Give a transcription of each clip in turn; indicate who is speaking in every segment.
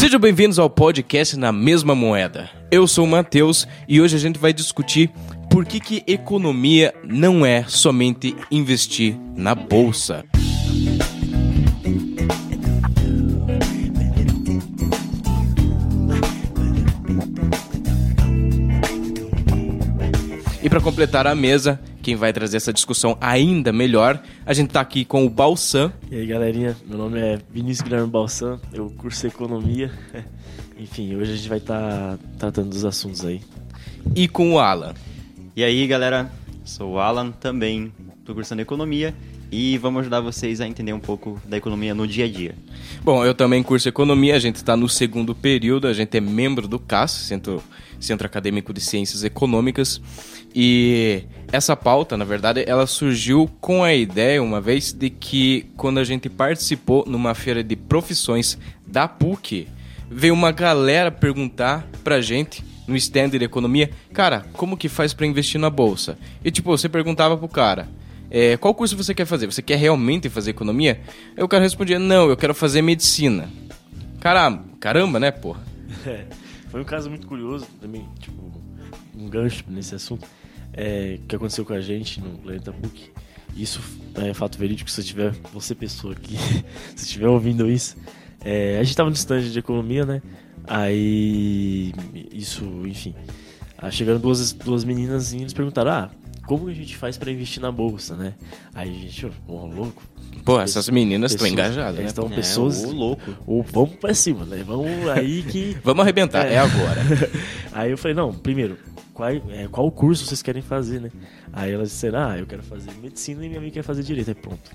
Speaker 1: Sejam bem-vindos ao podcast Na Mesma Moeda. Eu sou o Matheus e hoje a gente vai discutir por que, que economia não é somente investir na bolsa. E para completar a mesa, quem vai trazer essa discussão ainda melhor, a gente tá aqui com o Balsan.
Speaker 2: E aí, galerinha, meu nome é Vinícius Guilherme Balsan, eu curso Economia. Enfim, hoje a gente vai estar tá tratando dos assuntos aí.
Speaker 1: E com o Alan.
Speaker 3: E aí, galera, sou o Alan, também tô cursando Economia e vamos ajudar vocês a entender um pouco da economia no dia a dia.
Speaker 1: Bom, eu também curso Economia, a gente está no segundo período, a gente é membro do CAS, Centro, Centro Acadêmico de Ciências Econômicas, e essa pauta, na verdade, ela surgiu com a ideia, uma vez, de que quando a gente participou numa feira de profissões da PUC, veio uma galera perguntar pra gente no stand de economia, cara, como que faz para investir na bolsa? E tipo, você perguntava pro cara, é, qual curso você quer fazer? Você quer realmente fazer economia? Aí o cara respondia, não, eu quero fazer medicina. Caramba, caramba, né, porra?
Speaker 2: Foi um caso muito curioso também, tipo, um gancho nesse assunto é, que aconteceu com a gente no Planeta Book. Isso é fato verídico, se tiver, você pessoa aqui, se estiver ouvindo isso. É, a gente estava no stand de economia, né? Aí, isso, enfim. Aí chegaram duas, duas meninas e eles perguntaram: ah, como a gente faz para investir na bolsa, né? Aí a gente, pô, louco.
Speaker 1: Pô, essas meninas estão engajadas, né?
Speaker 2: Estão é, pessoas.
Speaker 3: O louco.
Speaker 2: Ou vamos pra cima, né? Vamos aí que.
Speaker 1: vamos arrebentar, é, é agora.
Speaker 2: aí eu falei, não, primeiro, qual, é, qual curso vocês querem fazer, né? Aí elas disseram, ah, eu quero fazer medicina e minha amiga quer fazer direito. Aí pronto.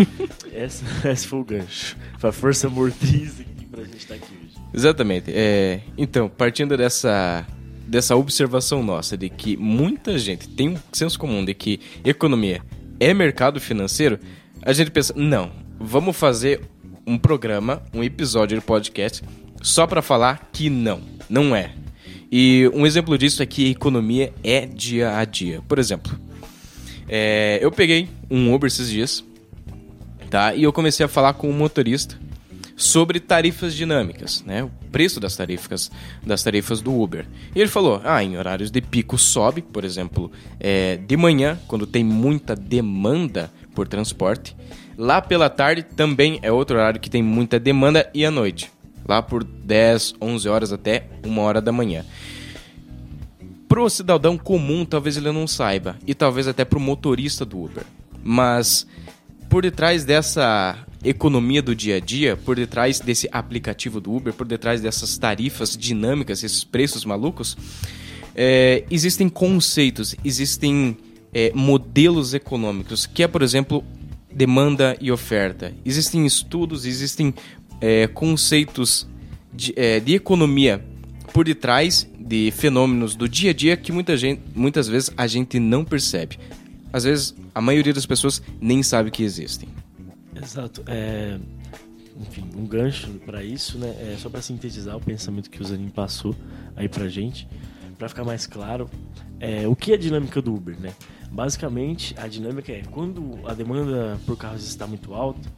Speaker 2: essa, esse foi o gancho. Foi a força motriz pra gente estar aqui hoje.
Speaker 1: Exatamente. É, então, partindo dessa, dessa observação nossa de que muita gente tem um senso comum de que economia é mercado financeiro, a gente pensa, não, vamos fazer um programa, um episódio de podcast só para falar que não, não é. E um exemplo disso é que economia é dia a dia. Por exemplo, é, eu peguei um Uber esses dias, tá? E eu comecei a falar com o um motorista sobre tarifas dinâmicas, né? O preço das tarifas, das tarifas do Uber. E ele falou: ah, em horários de pico sobe, por exemplo, é, de manhã, quando tem muita demanda por transporte. Lá pela tarde também é outro horário que tem muita demanda e à noite lá por 10, 11 horas até 1 hora da manhã. Pro cidadão comum, talvez ele não saiba, e talvez até pro motorista do Uber. Mas por detrás dessa economia do dia a dia, por detrás desse aplicativo do Uber, por detrás dessas tarifas dinâmicas, esses preços malucos, é, existem conceitos, existem é, modelos econômicos, que é, por exemplo, demanda e oferta. Existem estudos, existem é, conceitos de, é, de, economia por detrás de fenômenos do dia a dia que muita gente, muitas vezes a gente não percebe. Às vezes, a maioria das pessoas nem sabe que existem.
Speaker 2: Exato. É, enfim, um gancho para isso, né? É só para sintetizar o pensamento que o Zanin passou aí pra gente, para ficar mais claro, é, o que é a dinâmica do Uber, né? Basicamente, a dinâmica é quando a demanda por carros está muito alta,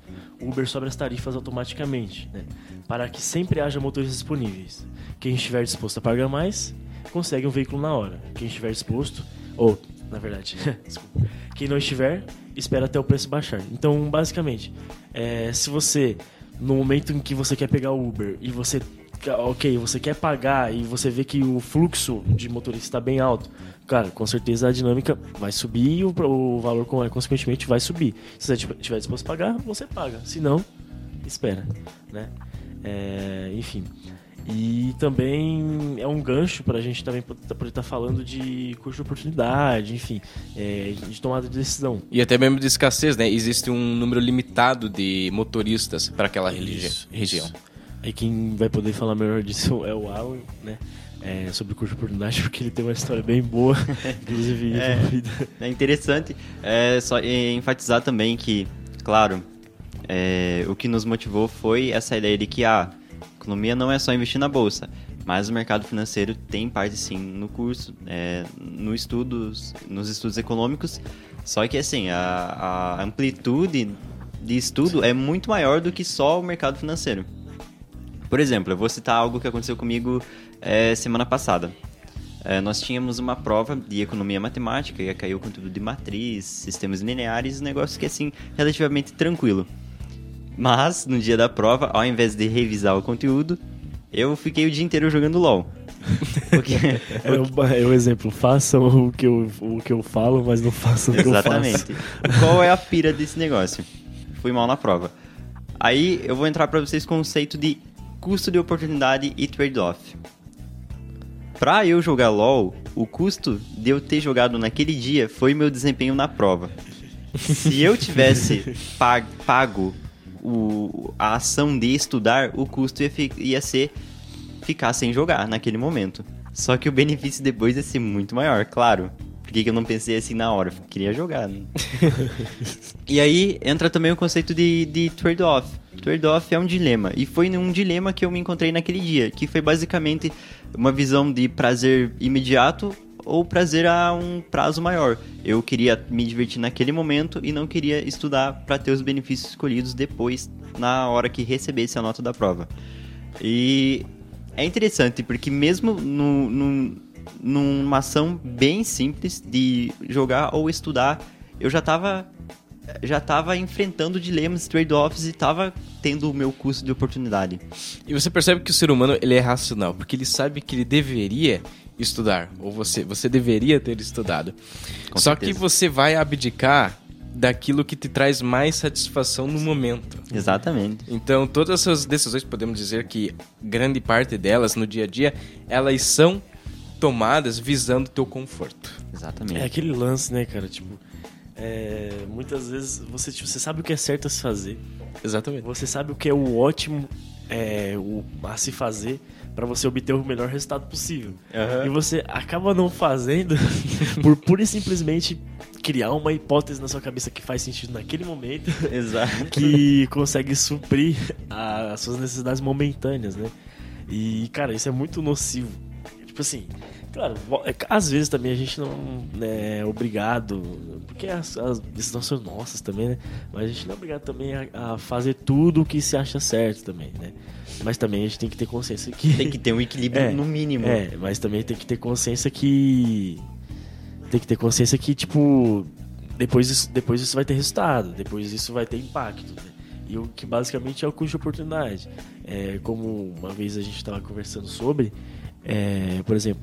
Speaker 2: o Uber sobe as tarifas automaticamente, né? para que sempre haja motoristas disponíveis. Quem estiver disposto a pagar mais, consegue um veículo na hora. Quem estiver disposto, ou, na verdade, quem não estiver, espera até o preço baixar. Então, basicamente, é, se você, no momento em que você quer pegar o Uber e você ok, você quer pagar e você vê que o fluxo de motorista está bem alto, cara, com certeza a dinâmica vai subir e o, o valor, consequentemente, vai subir. Se você estiver disposto a pagar, você paga. Se não, espera, né? É, enfim. E também é um gancho para a gente também poder estar tá falando de custo de oportunidade, enfim, é, de tomada de decisão.
Speaker 1: E até mesmo de escassez, né? Existe um número limitado de motoristas para aquela isso, região. Isso.
Speaker 2: Aí quem vai poder falar melhor disso é o Alan, né? É, sobre o curso de oportunidade, porque ele tem uma história bem boa, inclusive.
Speaker 3: é, é interessante. É só enfatizar também que, claro, é, o que nos motivou foi essa ideia de que a economia não é só investir na bolsa, mas o mercado financeiro tem parte sim no curso, é, no estudos, nos estudos econômicos. Só que assim, a, a amplitude de estudo é muito maior do que só o mercado financeiro. Por exemplo, eu vou citar algo que aconteceu comigo é, semana passada. É, nós tínhamos uma prova de economia matemática, cair o conteúdo de matriz, sistemas lineares, um negócio que assim, relativamente tranquilo. Mas, no dia da prova, ao invés de revisar o conteúdo, eu fiquei o dia inteiro jogando LOL. Porque,
Speaker 2: É o, é o exemplo, façam o que, eu, o que eu falo, mas não façam o que eu faço.
Speaker 3: Exatamente. Qual é a pira desse negócio? Fui mal na prova. Aí eu vou entrar para vocês com o conceito de custo de oportunidade e trade-off. Pra eu jogar LoL, o custo de eu ter jogado naquele dia foi meu desempenho na prova. Se eu tivesse pag- pago o- a ação de estudar, o custo ia, ia ser ficar sem jogar naquele momento. Só que o benefício depois ia ser muito maior, claro. Por que que eu não pensei assim na hora? Eu queria jogar. Né? e aí entra também o conceito de, de trade-off. Trade-off é um dilema. E foi num dilema que eu me encontrei naquele dia, que foi basicamente uma visão de prazer imediato ou prazer a um prazo maior. Eu queria me divertir naquele momento e não queria estudar para ter os benefícios escolhidos depois, na hora que recebesse a nota da prova. E é interessante porque mesmo no, no- numa ação bem simples de jogar ou estudar, eu já tava já tava enfrentando dilemas, trade-offs e tava tendo o meu custo de oportunidade.
Speaker 1: E você percebe que o ser humano ele é racional, porque ele sabe que ele deveria estudar, ou você, você deveria ter estudado.
Speaker 3: Com
Speaker 1: Só
Speaker 3: certeza.
Speaker 1: que você vai abdicar daquilo que te traz mais satisfação no momento.
Speaker 3: Exatamente.
Speaker 1: Então, todas essas decisões, podemos dizer que grande parte delas no dia a dia, elas são tomadas visando o teu conforto.
Speaker 3: Exatamente.
Speaker 2: É aquele lance, né, cara? Tipo, é, muitas vezes você, tipo, você sabe o que é certo a se fazer,
Speaker 1: Exatamente.
Speaker 2: você sabe o que é o ótimo é, o, a se fazer pra você obter o melhor resultado possível.
Speaker 3: Aham.
Speaker 2: E você acaba não fazendo por pura e simplesmente criar uma hipótese na sua cabeça que faz sentido naquele momento
Speaker 3: Exato.
Speaker 2: que consegue suprir a- as suas necessidades momentâneas, né? E, cara, isso é muito nocivo. Tipo assim, claro, é às vezes também a gente não né, é obrigado, porque as, as decisões são nossas também, né? Mas a gente não é obrigado também a, a fazer tudo o que se acha certo também, né? Mas também a gente tem que ter consciência que.
Speaker 3: Tem que ter um equilíbrio
Speaker 2: É,
Speaker 3: no mínimo.
Speaker 2: É, mas também tem que ter consciência que. Tem que ter consciência que, tipo, depois isso, depois isso vai ter resultado, depois isso vai ter impacto, né? E o que basicamente é o custo de oportunidade. É, como uma vez a gente estava conversando sobre, é, por exemplo,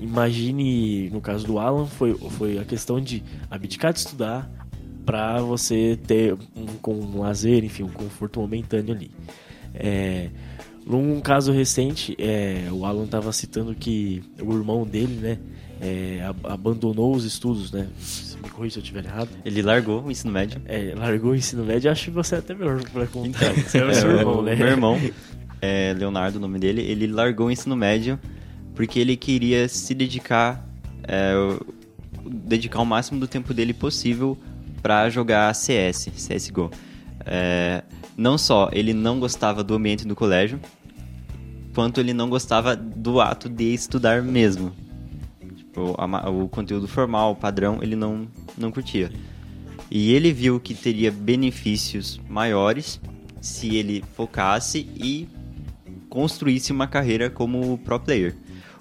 Speaker 2: imagine, no caso do Alan, foi, foi a questão de abdicar de estudar para você ter um, com um lazer, enfim, um conforto momentâneo ali. É, num caso recente, é, o Alan estava citando que o irmão dele, né, é, ab- abandonou os estudos, né? Me corrija se eu estiver errado.
Speaker 3: Ele largou o ensino médio.
Speaker 2: É, largou o ensino médio, acho que você é até melhor pra contar. Você é o
Speaker 3: É,
Speaker 2: seu irmão,
Speaker 3: o
Speaker 2: né?
Speaker 3: Meu irmão, é, Leonardo, o nome dele, ele largou o ensino médio porque ele queria se dedicar, é, o- dedicar o máximo do tempo dele possível pra jogar CS, CSGO. É, não só ele não gostava do ambiente do colégio, quanto ele não gostava do ato de estudar mesmo. Tipo, a o conteúdo formal, padrão, ele não, não curtia. E ele viu que teria benefícios maiores se ele focasse e construísse uma carreira como pro player.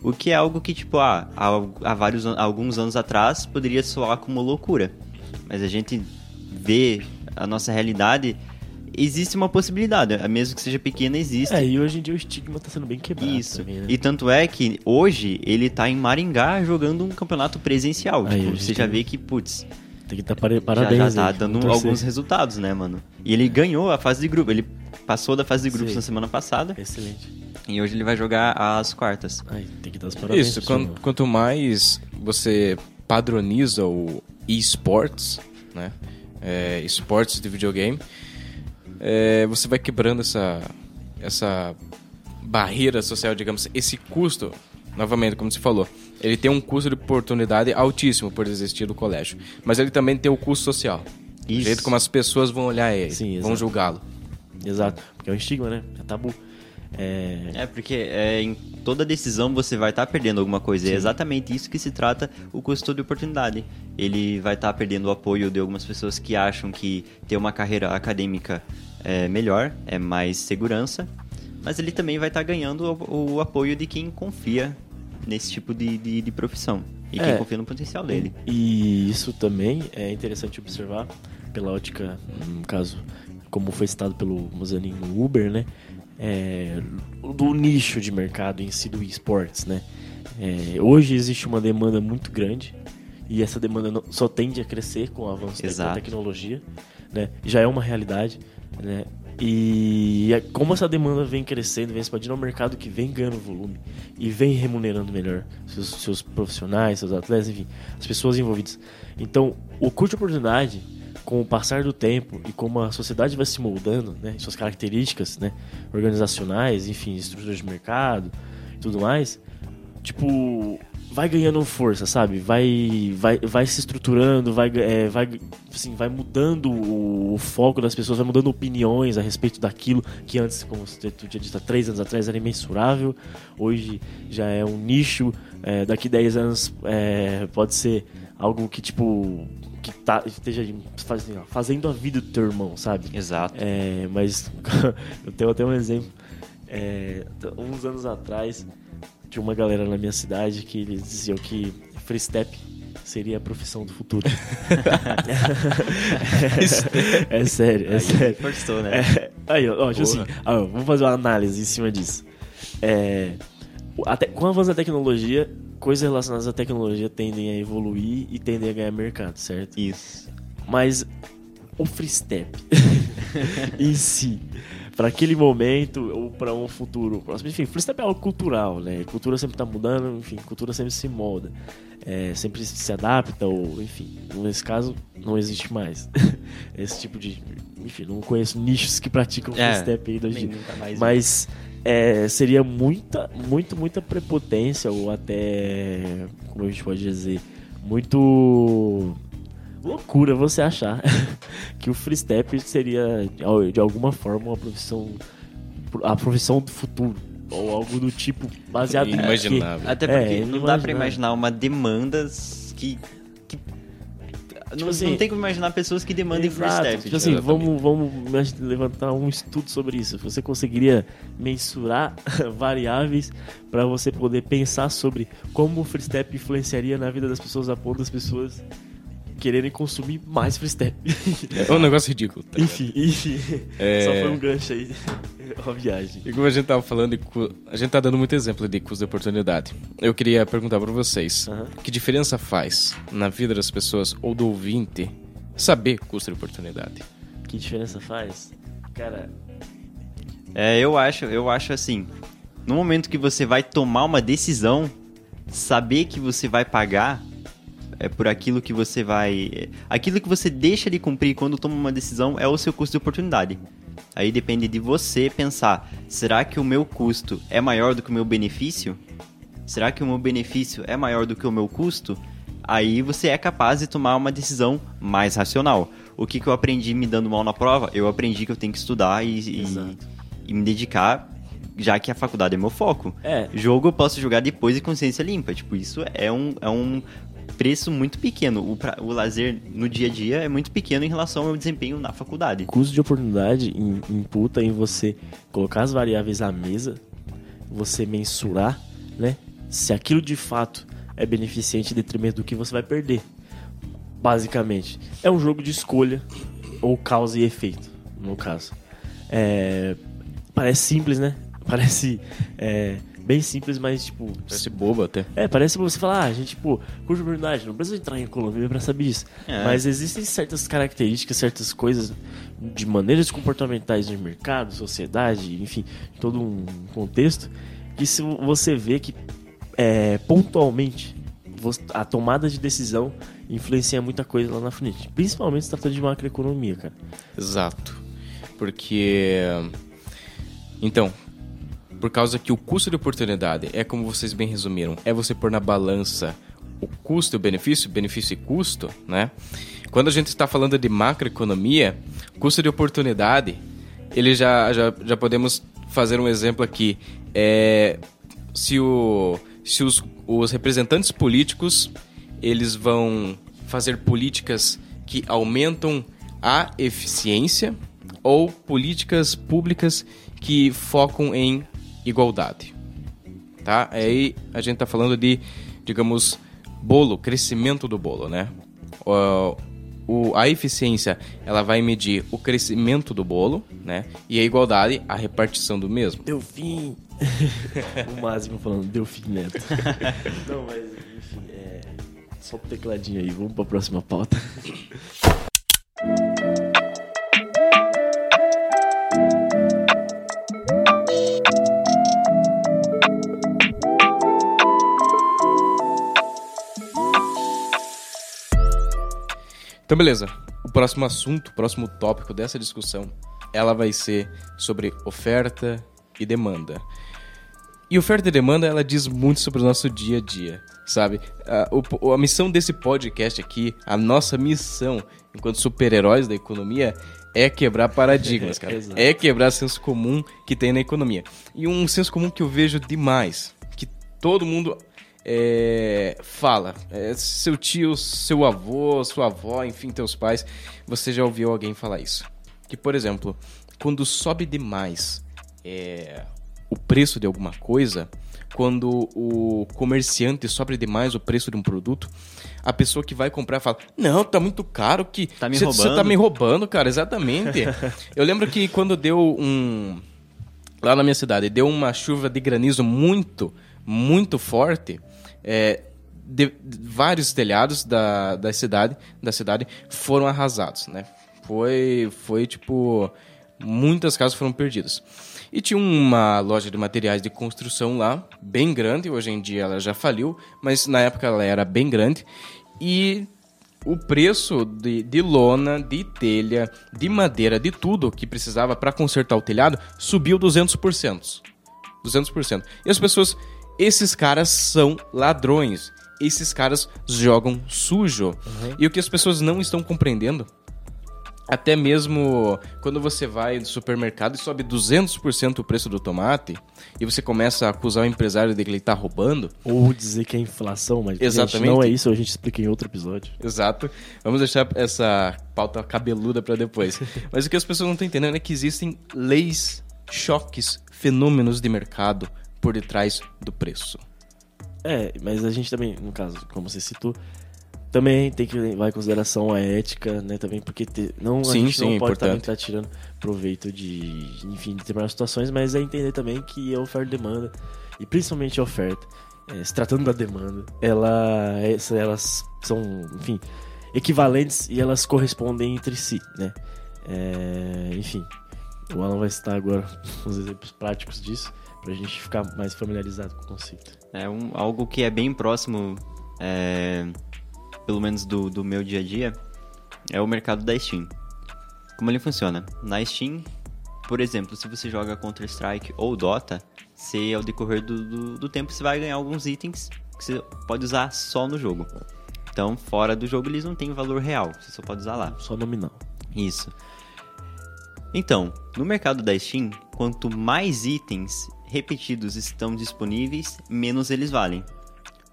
Speaker 3: O que é algo que, tipo, ah, há, há vários, an- alguns anos atrás poderia soar como loucura. Mas a gente vê a nossa realidade, existe uma possibilidade. Mesmo que seja pequena, existe.
Speaker 2: É, e hoje em dia o estigma tá sendo bem quebrado
Speaker 3: Isso.
Speaker 2: também, né?
Speaker 3: E tanto é que hoje ele tá em Maringá jogando um campeonato presencial.
Speaker 2: Aí,
Speaker 3: tipo, você já vê que, putz,
Speaker 2: Tem que dar pare-
Speaker 3: já,
Speaker 2: parabéns
Speaker 3: já tá
Speaker 2: aí,
Speaker 3: dando alguns resultados, né, mano? E ele ganhou a fase de grupo. Ele passou da fase de grupos
Speaker 2: Sim.
Speaker 3: na semana passada
Speaker 2: Excelente.
Speaker 3: e hoje ele vai jogar as quartas.
Speaker 2: Aí, tem que dar os parabéns.
Speaker 1: Isso,
Speaker 2: pro
Speaker 1: quan-
Speaker 2: senhor.
Speaker 1: quanto mais você padroniza o esports, né? É, esportes de videogame, é, você vai quebrando essa, essa barreira social, digamos, esse custo, novamente, como você falou, ele tem um custo de oportunidade altíssimo por existir do colégio, mas ele também tem o custo social. O
Speaker 3: Isso.
Speaker 1: jeito como as pessoas vão olhar ele,
Speaker 2: Sim,
Speaker 1: vão julgá-lo.
Speaker 2: Exato. Porque é um estigma, né? É tabu. É...
Speaker 3: É, porque é, em toda decisão você vai estar perdendo alguma coisa. É exatamente isso que se trata o custo de oportunidade. Ele vai estar perdendo o apoio de algumas pessoas que acham que ter uma carreira acadêmica é melhor, é mais segurança. mas ele também vai estar ganhando o, o apoio de quem confia nesse tipo de, de, de profissão e quem
Speaker 2: É.
Speaker 3: confia no potencial dele.
Speaker 2: E isso também é interessante observar pela ótica, no caso, como foi citado pelo Mozanin no Uber, né? É, do nicho de mercado em si do esportes, né? É, hoje existe uma demanda muito grande e essa demanda não- só tende a crescer com o avanço da
Speaker 3: Exato.
Speaker 2: tecnologia, né? Já é uma realidade, né? E é- como essa demanda vem crescendo, vem expandindo, é um mercado que vem ganhando volume e vem remunerando melhor seus, seus profissionais, seus atletas, enfim, as pessoas envolvidas. Então, o custo de oportunidade, com o passar do tempo e como a sociedade vai se moldando, né, suas características, né, organizacionais, enfim, estruturas de mercado tudo mais, tipo, vai ganhando força, sabe? Vai, vai, vai se estruturando, vai, é, vai, assim, vai mudando o, o foco das pessoas, vai mudando opiniões a respeito daquilo que antes, como você tinha dito há três anos atrás, era imensurável. Hoje já é um nicho. é, daqui 10 anos é, pode ser algo que, tipo, que tá, esteja fazendo, fazendo a vida do teu irmão, sabe?
Speaker 3: Exato.
Speaker 2: É, mas eu tenho até um exemplo. É, uns anos atrás, tinha uma galera na minha cidade que eles diziam que free step seria a profissão do futuro. é sério, é sério.
Speaker 3: Forçou, né?
Speaker 2: É, aí, ó, tipo assim, ó, vamos fazer uma análise em cima disso. É, até, com o avanço da tecnologia, coisas relacionadas à tecnologia tendem a evoluir e tendem a ganhar mercado, certo?
Speaker 3: Isso.
Speaker 2: Mas o free step em si, para aquele momento ou para um futuro próximo, enfim, free step é algo cultural, né? Cultura sempre tá mudando, enfim, cultura sempre se molda, é, sempre se adapta ou, enfim, nesse caso não existe mais esse tipo de, enfim, não conheço nichos que praticam
Speaker 3: É,
Speaker 2: step ainda hoje.
Speaker 3: mais
Speaker 2: Mas é, seria muita, muito, muita prepotência ou até, como a gente pode dizer, muito loucura você achar que o free step seria de alguma forma uma profissão, a profissão do futuro ou algo do tipo baseado em?
Speaker 1: Inimaginável.
Speaker 3: Até
Speaker 2: É,
Speaker 3: porque não dá pra
Speaker 2: inimaginável.
Speaker 3: imaginar uma demanda que. que- não,
Speaker 2: assim,
Speaker 3: não tem como imaginar pessoas que demandem free
Speaker 2: Exato.
Speaker 3: step.
Speaker 2: Tipo assim,
Speaker 1: Exatamente.
Speaker 2: vamos, vamos levantar um estudo sobre isso. Você conseguiria mensurar variáveis para você poder pensar sobre como o free step influenciaria na vida das pessoas a ponto das pessoas quererem consumir mais free step.
Speaker 1: É um negócio ridículo. tá?
Speaker 2: enfim, enfim.
Speaker 1: É.
Speaker 2: Só foi um gancho aí. Uma viagem.
Speaker 1: E como a gente tava falando, a gente tá dando muito exemplo de custo de oportunidade. Eu queria perguntar pra vocês,
Speaker 2: Aham.
Speaker 1: que diferença faz na vida das pessoas ou do ouvinte saber custo de oportunidade?
Speaker 2: Que diferença faz? Cara,
Speaker 3: É, eu acho, eu acho assim, no momento que você vai tomar uma decisão, saber que você vai pagar é por aquilo que você vai, é, aquilo que você deixa de cumprir quando toma uma decisão é o seu custo de oportunidade. Aí depende de você pensar, será que o meu custo é maior do que o meu benefício? Será que o meu benefício é maior do que o meu custo? Aí você é capaz de tomar uma decisão mais racional. O que, que eu aprendi me dando mal na prova? Eu aprendi que eu tenho que estudar e, e- e me dedicar, já que a faculdade é meu foco.
Speaker 2: É.
Speaker 3: Jogo eu posso jogar depois de consciência limpa. Tipo, isso é um, é um preço muito pequeno. O, pra- o lazer no dia a dia é muito pequeno em relação ao desempenho na faculdade.
Speaker 2: custo de oportunidade im- imputa em você colocar as variáveis à mesa, você mensurar, né? Se aquilo de fato é beneficente em detrimento do que você vai perder. Basicamente, é um jogo de escolha ou causa e efeito, no caso. É, parece simples, né? Parece é, bem simples, mas tipo,
Speaker 1: Parece bobo até.
Speaker 2: é, parece você falar, ah, a gente, pô, curso de oportunidade, não precisa entrar em economia pra saber disso.
Speaker 3: É.
Speaker 2: Mas existem certas características, certas coisas de maneiras comportamentais de mercado, sociedade, enfim, todo um contexto, que se você vê que é, pontualmente a tomada de decisão influencia muita coisa lá na frente. Principalmente se tratando de macroeconomia, cara.
Speaker 1: Exato. Porque. Então, por causa que o custo de oportunidade é como vocês bem resumiram, é você pôr na balança o custo e o benefício, benefício e custo, né? Quando a gente está falando de macroeconomia, custo de oportunidade, ele já, já, já podemos fazer um exemplo aqui. É, se o, se os, os representantes políticos eles vão fazer políticas que aumentam a eficiência ou políticas públicas que focam em igualdade. Tá? Aí a gente está falando de, digamos, bolo, crescimento do bolo, né? O, o, a eficiência ela vai medir o crescimento do bolo, né? E a igualdade, a repartição do mesmo.
Speaker 2: Deu fim. o máximo falando, deu fim neto. Não, mas enfim, é... só o tecladinho aí, vamos para a próxima pauta.
Speaker 1: Então, beleza. O próximo assunto, o próximo tópico dessa discussão, ela vai ser sobre oferta e demanda. E oferta e demanda, ela diz muito sobre o nosso dia a dia, sabe? A, o, a missão desse podcast aqui, a nossa missão enquanto super-heróis da economia é quebrar paradigmas, cara. é quebrar senso comum que tem na economia. E um senso comum que eu vejo demais, que todo mundo é, fala. É, seu tio, seu avô, sua avó, enfim, teus pais, você já ouviu alguém falar isso. Que, por exemplo, quando sobe demais é, o preço de alguma coisa, quando o comerciante sobe demais o preço de um produto, a pessoa que vai comprar fala: Não, tá muito caro que.
Speaker 3: Tá me roubando. Você
Speaker 1: tá me roubando, cara, exatamente. Eu lembro que quando deu um. Lá na minha cidade, deu uma chuva de granizo muito, muito forte é, de, vários telhados da, da cidade da cidade foram arrasados, né? Foi, foi tipo muitas casas foram perdidas. E tinha uma loja de materiais de construção lá, bem grande, hoje em dia ela já faliu, mas na época ela era bem grande. E o preço de, de lona, de telha, de madeira, de tudo que precisava para consertar o telhado subiu 200%. 200%. E as pessoas esses caras são ladrões. Esses caras jogam sujo. Uhum. E o que as pessoas não estão compreendendo, até mesmo quando você vai no supermercado e sobe 200% o preço do tomate, e você começa a acusar o empresário de que ele está roubando.
Speaker 2: Ou dizer que é inflação, mas
Speaker 1: Exatamente.
Speaker 2: não é isso, a gente explica em outro episódio.
Speaker 1: Exato. Vamos deixar essa pauta cabeluda para depois. mas o que as pessoas não estão entendendo é que existem leis, choques, fenômenos de mercado por detrás do preço.
Speaker 2: É, mas a gente também, no caso, como você citou, também tem que levar em consideração a ética, né? Também porque te, não, sim, a gente sim, não pode também estar tirando proveito de, enfim, de determinadas situações, mas é entender também que a oferta e demanda, e principalmente a oferta, é, se tratando da demanda, ela, é, elas são, enfim, equivalentes e elas correspondem entre si, né? É, enfim, o Alan vai citar agora uns exemplos práticos disso pra gente ficar mais familiarizado com o conceito.
Speaker 3: É um, algo que é bem próximo, é, pelo menos do, do meu dia a dia, é o mercado da Steam. Como ele funciona? Na Steam, por exemplo, se você joga Counter-Strike ou Dota, você, ao decorrer do, do, do, tempo, você vai ganhar alguns itens que você pode usar só no jogo. Então, fora do jogo, eles não têm valor real, você só pode usar lá.
Speaker 2: Só nominal.
Speaker 3: Isso. Então, no mercado da Steam, quanto mais itens repetidos estão disponíveis, menos eles valem.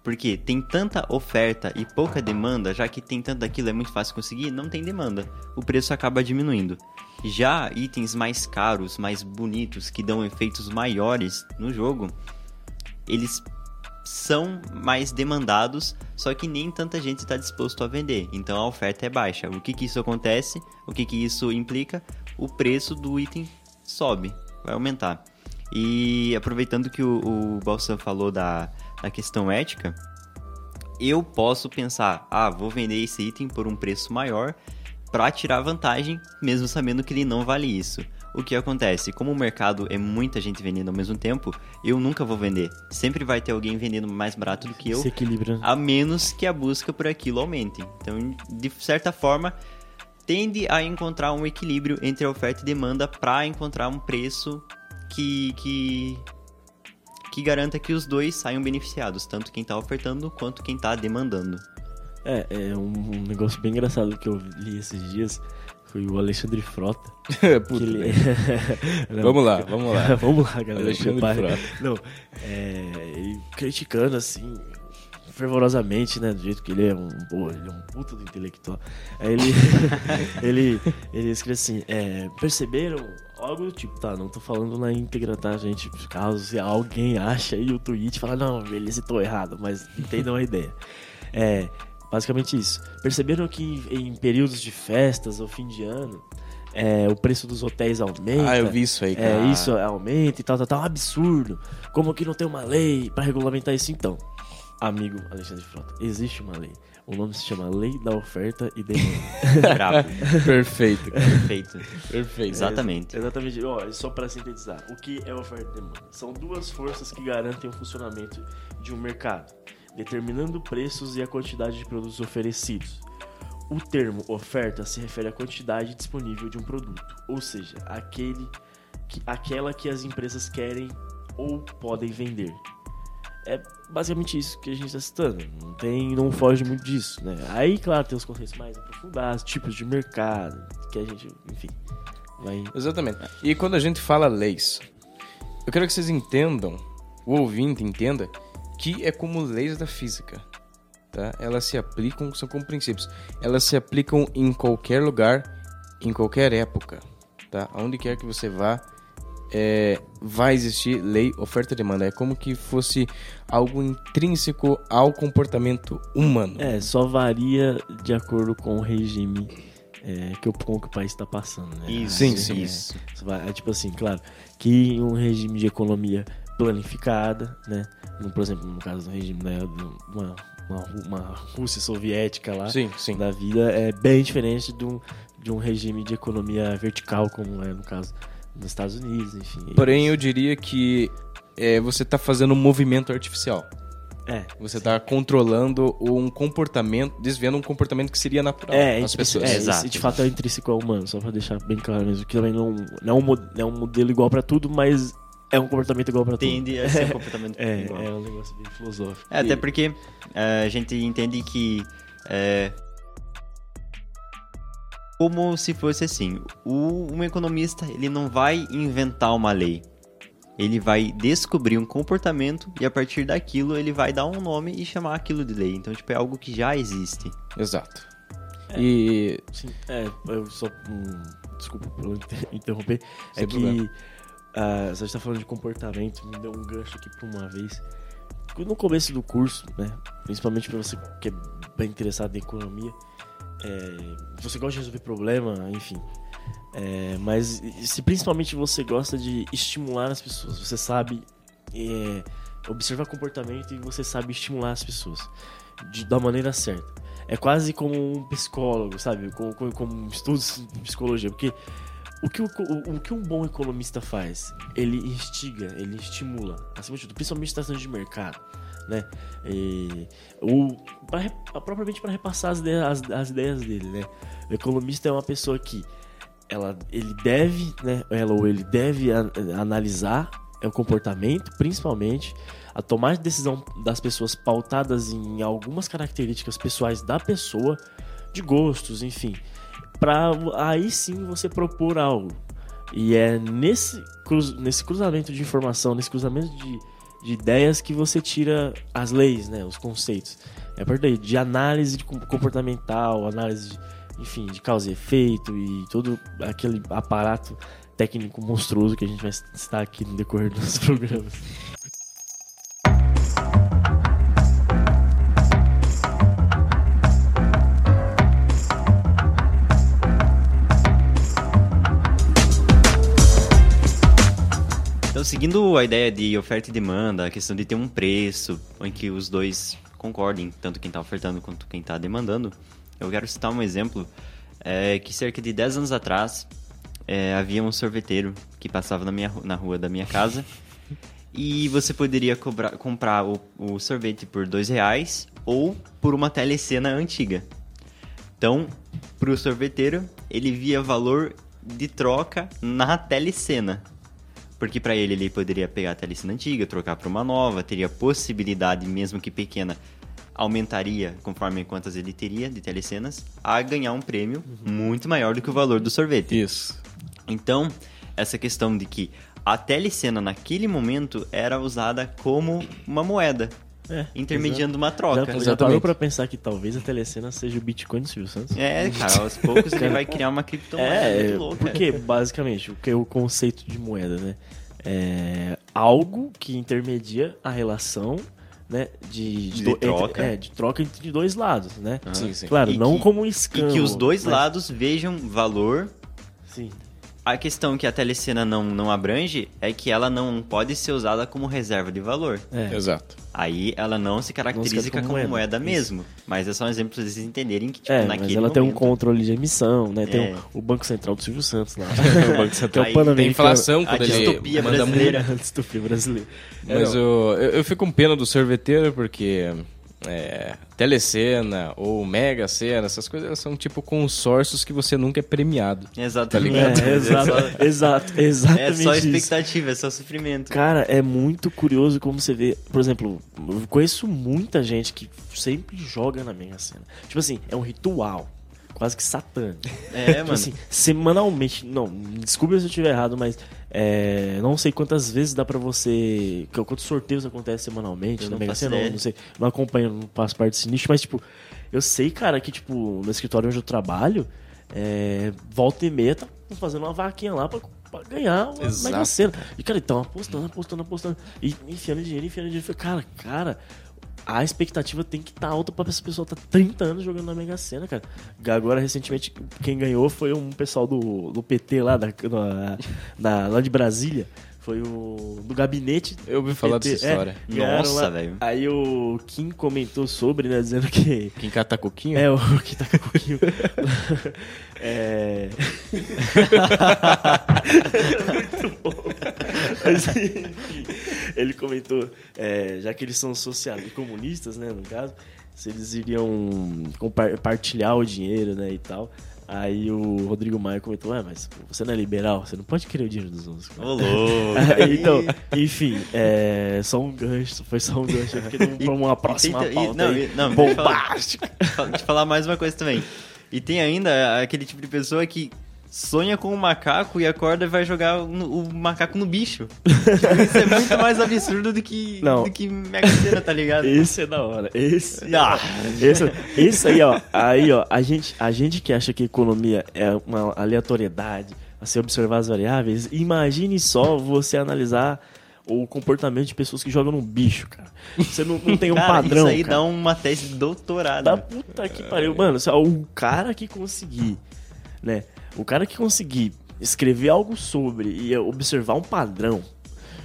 Speaker 3: Porque tem tanta oferta e pouca demanda, já que tem tanto daquilo é muito fácil conseguir, não tem demanda. O preço acaba diminuindo. Já itens mais caros, mais bonitos, que dão efeitos maiores no jogo, eles são mais demandados, só que nem tanta gente está disposto a vender. Então a oferta é baixa. O que, que isso acontece? O que, que isso implica? O preço do item sobe, vai aumentar. E aproveitando que o, o Balsam falou da, da questão ética, eu posso pensar, ah, vou vender esse item por um preço maior para tirar vantagem, mesmo sabendo que ele não vale isso. O que acontece? Como o mercado é muita gente vendendo ao mesmo tempo, eu nunca vou vender. Sempre vai ter alguém vendendo mais barato do que eu.
Speaker 2: Se equilibra.
Speaker 3: A menos que a busca por aquilo aumente. Então, de certa forma, tende a encontrar um equilíbrio entre a oferta e demanda para encontrar um preço que, que, que garanta que os dois saiam beneficiados, tanto quem está ofertando quanto quem está demandando.
Speaker 2: É, é um, um, negócio bem engraçado que eu li esses dias. Foi o Alexandre Frota.
Speaker 1: Puta, ele... Não, vamos lá, vamos lá.
Speaker 2: vamos lá, galera.
Speaker 1: Alexandre Frota.
Speaker 2: Não, é, ele criticando assim, fervorosamente, né? Do jeito que ele é um, pô, ele é um puta do intelectual. Aí ele, ele, ele escreve assim: é, perceberam algo do tipo, tá? Não tô falando na íntegra, tá, gente? Caso se alguém acha aí o tweet e fala, não, ele citou errado, mas entendam a ideia. É, basicamente isso. Perceberam que em períodos de festas ou fim de ano, é, o preço dos hotéis aumenta.
Speaker 1: Ah, eu vi isso aí, cara.
Speaker 2: É, isso aumenta e tal, tal, tal. Um absurdo. Como que não tem uma lei para regulamentar isso então? Amigo Alexandre Frota, existe uma lei. O nome se chama Lei da Oferta e Demanda.
Speaker 3: Bravo.
Speaker 1: Perfeito.
Speaker 3: Perfeito.
Speaker 1: Perfeito.
Speaker 3: Exatamente.
Speaker 2: É, exatamente. Ó, só para sintetizar, o que é oferta e demanda? São duas forças que garantem o funcionamento de um mercado, determinando preços e a quantidade de produtos oferecidos. O termo oferta se refere à quantidade disponível de um produto, ou seja, aquele que, aquela que as empresas querem ou podem vender. É basicamente isso que a gente está citando. Não tem, não foge muito disso, né? Aí, claro, tem os conceitos mais aprofundados, tipos de mercado, que a gente, enfim, vai
Speaker 1: Exatamente. E quando a gente fala leis, eu quero que vocês entendam, o ouvinte entenda, que é como leis da física. Tá? Elas se aplicam, são como princípios. Elas se aplicam em qualquer lugar, em qualquer época. Tá? Aonde quer que você vá, é, vai existir lei, oferta e demanda. É como que fosse algo intrínseco ao comportamento humano.
Speaker 2: É, só varia de acordo com o regime é, que, o, com que o país está passando, né?
Speaker 3: Isso,
Speaker 1: Sim,
Speaker 2: É,
Speaker 1: sim.
Speaker 3: isso.
Speaker 2: Isso é tipo assim, claro, que em um regime de economia planificada, né? No, por exemplo, no caso do regime, né? de Uma, uma, uma Rússia soviética lá,
Speaker 1: Sim, sim.
Speaker 2: da vida, é bem diferente de um, de um regime de economia vertical, como é no caso dos Estados Unidos, enfim.
Speaker 1: Porém, eu diria que é, você está fazendo um movimento artificial.
Speaker 2: É,
Speaker 1: Você está controlando um comportamento, desviando um comportamento que seria natural
Speaker 2: É,
Speaker 1: das
Speaker 2: é,
Speaker 1: pessoas.
Speaker 2: é,
Speaker 3: Exato.
Speaker 2: isso de fato é intrínseco ao humano, só pra deixar bem claro mesmo. Que também não, não, é, um, não é um modelo igual pra tudo, mas é um comportamento igual pra tudo.
Speaker 3: Tende a ser um comportamento
Speaker 2: É,
Speaker 3: igual.
Speaker 2: é um negócio bem filosófico.
Speaker 3: É, até porque é, a gente entende que é, como se fosse assim, o, um economista ele não vai inventar uma lei, ele vai descobrir um comportamento e a partir daquilo ele vai dar um nome e chamar aquilo de lei. Então tipo é algo que já existe.
Speaker 1: Exato.
Speaker 2: É.
Speaker 1: E
Speaker 2: Sim, é, eu só. hum, desculpa por inter- interromper.
Speaker 1: Sem
Speaker 2: é que. ah, você está falando de comportamento, me deu um gancho aqui por uma vez. No começo do curso, né? Principalmente para você que é bem interessado em economia, é, você gosta de resolver problema, enfim. É, mas se principalmente você gosta de estimular as pessoas, você sabe é, observar comportamento e você sabe estimular as pessoas de- da maneira certa. É quase como um psicólogo, sabe? Como, como, como estudos de psicologia. Porque o que, o, o- que um bom economista faz? Ele instiga, ele estimula, acima de tudo, principalmente tratando de mercado, né? E, o, pra, propriamente para repassar as ideias, as, as ideias dele, né? O economista é uma pessoa que ela, ele deve, né? Ela ou ele deve a- analisar é o comportamento, principalmente a tomar de decisão das pessoas pautadas em algumas características pessoais da pessoa, de gostos, enfim, para aí sim você propor algo. E é nesse, cruz, nesse cruzamento de informação, nesse cruzamento de, de ideias que você tira as leis, né, os conceitos. É a partir daí, de análise de com- comportamental, análise, de, enfim, de causa e efeito e todo aquele aparato técnico monstruoso que a gente vai citar aqui no decorrer dos programas.
Speaker 3: Seguindo a ideia de oferta e demanda, a questão de ter um preço em que os dois concordem, tanto quem está ofertando quanto quem está demandando, eu quero citar um exemplo é, que cerca de 10 anos atrás é, havia um sorveteiro que passava na, minha, na rua da minha casa e você poderia cobrar- comprar o, o sorvete por dois reais ou por uma telecena antiga. Então, para o sorveteiro, ele via valor de troca na telecena. Porque para ele ele poderia pegar a telecena antiga, trocar para uma nova, teria possibilidade, mesmo que pequena, aumentaria conforme quantas ele teria de telecenas, a ganhar um prêmio muito maior do que o valor do sorvete.
Speaker 1: Isso.
Speaker 3: Então, essa questão de que a telecena naquele momento era usada como uma moeda.
Speaker 2: É,
Speaker 3: intermediando uma
Speaker 2: Já,
Speaker 3: troca.
Speaker 2: já parou pra pensar que talvez a telecena seja o Bitcoin do Silvio Santos?
Speaker 3: É, cara, aos poucos ele vai criar uma criptomoeda
Speaker 2: É,
Speaker 3: muito louca.
Speaker 2: porque basicamente o que é o conceito de moeda, né? É algo que intermedia a relação, né, de,
Speaker 3: De
Speaker 2: do-
Speaker 3: troca.
Speaker 2: Entre, é, de troca entre dois lados, né?
Speaker 1: Sim, sim.
Speaker 2: Claro,
Speaker 3: E
Speaker 2: não
Speaker 3: que-
Speaker 2: como um
Speaker 3: E
Speaker 2: escândalo.
Speaker 3: que os dois
Speaker 2: mas-
Speaker 3: lados vejam valor.
Speaker 2: Sim.
Speaker 3: A questão que a telecena não, não abrange é que ela não pode ser usada como reserva de valor.
Speaker 2: É.
Speaker 1: Exato.
Speaker 3: Aí ela não se caracteriza
Speaker 2: Não se
Speaker 3: como,
Speaker 2: como moeda.
Speaker 3: moeda,
Speaker 2: Isso.
Speaker 3: mesmo. Mas é só um exemplo pra vocês entenderem que, tipo,
Speaker 2: É,
Speaker 3: naquele
Speaker 2: mas ela tem um
Speaker 3: momento-
Speaker 2: controle de emissão, né? Tem
Speaker 3: É.
Speaker 2: o, o Banco Central do Silvio Santos lá.
Speaker 1: O Banco Central.
Speaker 2: é
Speaker 3: Aí
Speaker 2: Pan
Speaker 1: Tem inflação
Speaker 3: A
Speaker 1: quando ele
Speaker 3: distopia
Speaker 1: manda
Speaker 3: brasileira.
Speaker 1: muito.
Speaker 2: Distopia brasileira. É,
Speaker 1: Mas
Speaker 2: não.
Speaker 1: eu, eu, eu fico com pena do sorveteiro porque é, Telecena ou Mega Sena, essas coisas são tipo consórcios que você nunca é premiado.
Speaker 3: Exatamente.
Speaker 1: ligado?
Speaker 2: É, exato, exato, exatamente
Speaker 3: É só
Speaker 2: isso.
Speaker 3: expectativa, é só sofrimento.
Speaker 2: Cara, é muito curioso como você vê. Por exemplo, eu conheço muita gente que sempre joga na Mega Sena. Tipo assim, é um ritual. Quase que satânico.
Speaker 3: É,
Speaker 2: Tipo
Speaker 3: mano.
Speaker 2: assim, semanalmente. Não, desculpe se eu estiver errado, mas é, não sei quantas vezes dá pra você. Quantos sorteios acontecem semanalmente
Speaker 3: Eu
Speaker 2: na
Speaker 3: não
Speaker 2: Mega Sena? Não, não sei. Não acompanho, não faço parte desse nicho, mas tipo, eu sei, cara, que tipo, no escritório onde eu trabalho, é, volta e meia tá fazendo uma vaquinha lá pra, pra ganhar uma
Speaker 1: Exato.
Speaker 2: Mega Sena. E, cara, então apostando, apostando, apostando. E enfiando dinheiro, enfiando dinheiro. Cara, cara, a expectativa tem que estar alta pra essa pessoa estar 30 anos jogando na Mega Sena, cara. Agora, recentemente, quem ganhou foi um pessoal do, do PT lá, da, da- da- lá de Brasília. Foi o do gabinete.
Speaker 1: Eu ouvi falar
Speaker 2: PT.
Speaker 1: dessa história.
Speaker 2: É,
Speaker 3: Nossa, velho.
Speaker 2: Aí o Kim comentou sobre, né, dizendo que
Speaker 1: Quem cata coquinho?
Speaker 2: é, o tá Kim. é. Muito bom. Mas, ele comentou, é, já que eles são socialistas, comunistas, né, no caso, se eles iriam compartilhar o dinheiro, né, e tal. Aí o Rodrigo Maia comentou, ué, mas você não é liberal, você não pode querer o dinheiro dos outros. cara."
Speaker 3: Ô, louco.
Speaker 2: Aí, então, enfim, é, só um gancho, foi só um gancho. Eu fiquei pra uma próxima
Speaker 3: e-
Speaker 2: pauta
Speaker 3: não,
Speaker 2: aí,
Speaker 3: e- não, eu falar.
Speaker 2: bombástica.
Speaker 3: Deixa eu falar mais uma coisa também. E tem ainda aquele tipo de pessoa que sonha com um macaco e acorda e vai jogar no- o macaco no bicho. Tipo, isso é muito mais absurdo do que,
Speaker 2: Não.
Speaker 3: do que Mega Sena, tá ligado?
Speaker 2: Esse é da hora. Esse,
Speaker 3: Ah.
Speaker 2: esse, esse aí, ó. Aí, ó, a gente, a gente que acha que economia é uma aleatoriedade, você observar as variáveis, imagine só você analisar o comportamento de pessoas que jogam no bicho, cara. Você não, não tem um
Speaker 3: Cara,
Speaker 2: padrão.
Speaker 3: isso aí
Speaker 2: cara.
Speaker 3: dá uma tese de doutorado.
Speaker 2: Da puta que pariu. Mano, só o cara que conseguir, né? O cara que conseguir escrever algo sobre e observar um padrão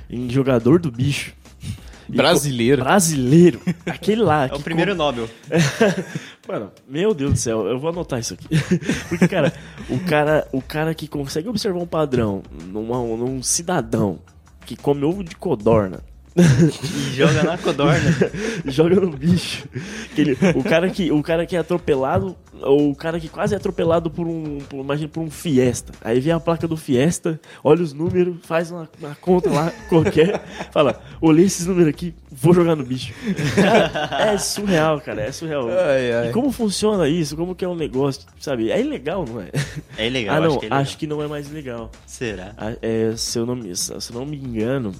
Speaker 2: em jogador do bicho.
Speaker 1: Brasileiro.
Speaker 2: Brasileiro. Aquele lá.
Speaker 3: É o primeiro Nobel.
Speaker 2: Mano, meu Deus do céu, eu vou anotar isso aqui. Porque, cara, o cara, o cara que consegue observar um padrão numa, num cidadão que come ovo de codorna
Speaker 3: joga na codorna.
Speaker 2: joga no bicho. Que ele- o, cara que, o cara que é atropelado, ou o cara que quase é atropelado por um, por, imagina, por um Fiesta. Aí vem a placa do Fiesta, olha os números, faz uma, uma conta lá qualquer, fala, olhei esses números aqui, vou jogar no bicho. Cara, é surreal, cara, é surreal.
Speaker 1: Ai, ai.
Speaker 2: E como funciona isso? Como que é um negócio, sabe? É ilegal, não é?
Speaker 3: É ilegal,
Speaker 2: ah, não,
Speaker 3: acho que é ilegal.
Speaker 2: acho que não é mais legal.
Speaker 3: Será?
Speaker 2: Ah, é, se, eu não me, se eu não me engano.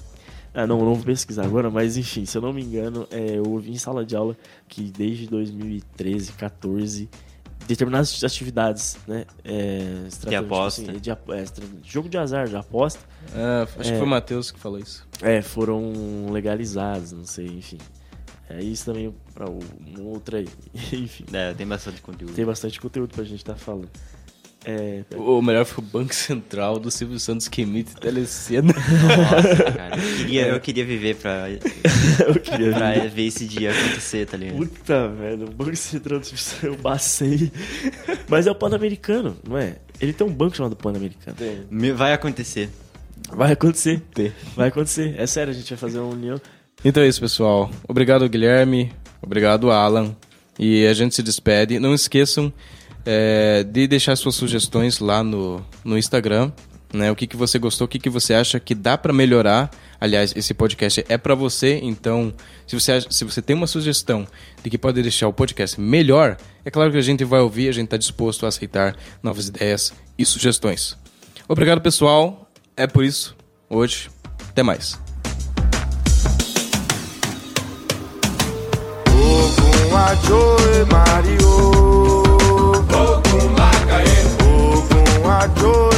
Speaker 2: Ah, não, não vou pesquisar agora, mas enfim, se eu não me engano, é, eu ouvi em sala de aula que desde 2013, 14, determinadas atividades, né? É, tipo
Speaker 3: aposta.
Speaker 2: assim, de, é, de jogo de azar, de aposta,
Speaker 1: Ah, acho
Speaker 2: É.
Speaker 1: que foi o Matheus que falou isso.
Speaker 2: é, foram legalizados, não sei, enfim. É isso também pra o- uma outra aí. enfim,
Speaker 3: É, tem bastante conteúdo.
Speaker 2: tem bastante conteúdo pra gente estar falando. É,
Speaker 1: O melhor foi o Banco Central do Silvio Santos que emite telecena.
Speaker 3: Nossa, cara. Eu queria, eu queria viver pra,
Speaker 2: eu queria
Speaker 3: pra
Speaker 2: ver.
Speaker 3: ver esse dia acontecer, tá ligado?
Speaker 2: Puta, velho, o Banco Central eu bacei. Mas é o Pan-Americano, não é? Ele tem um banco chamado Pan-Americano.
Speaker 3: Me- Vai acontecer.
Speaker 2: Vai acontecer. Vai acontecer. É sério, a gente vai fazer uma união.
Speaker 1: Então é isso, pessoal. Obrigado, Guilherme. Obrigado, Alan. E a gente se despede. Não esqueçam é, de deixar suas sugestões lá no, no Instagram. Né? O que, que você gostou, o que, que você acha que dá para melhorar. Aliás, esse podcast é para você, então se você, se você tem uma sugestão de que pode deixar o podcast melhor, é claro que a gente vai ouvir, a gente está disposto a aceitar novas ideias e sugestões. Obrigado, pessoal. É por isso, hoje. Até mais.
Speaker 4: Mario. I door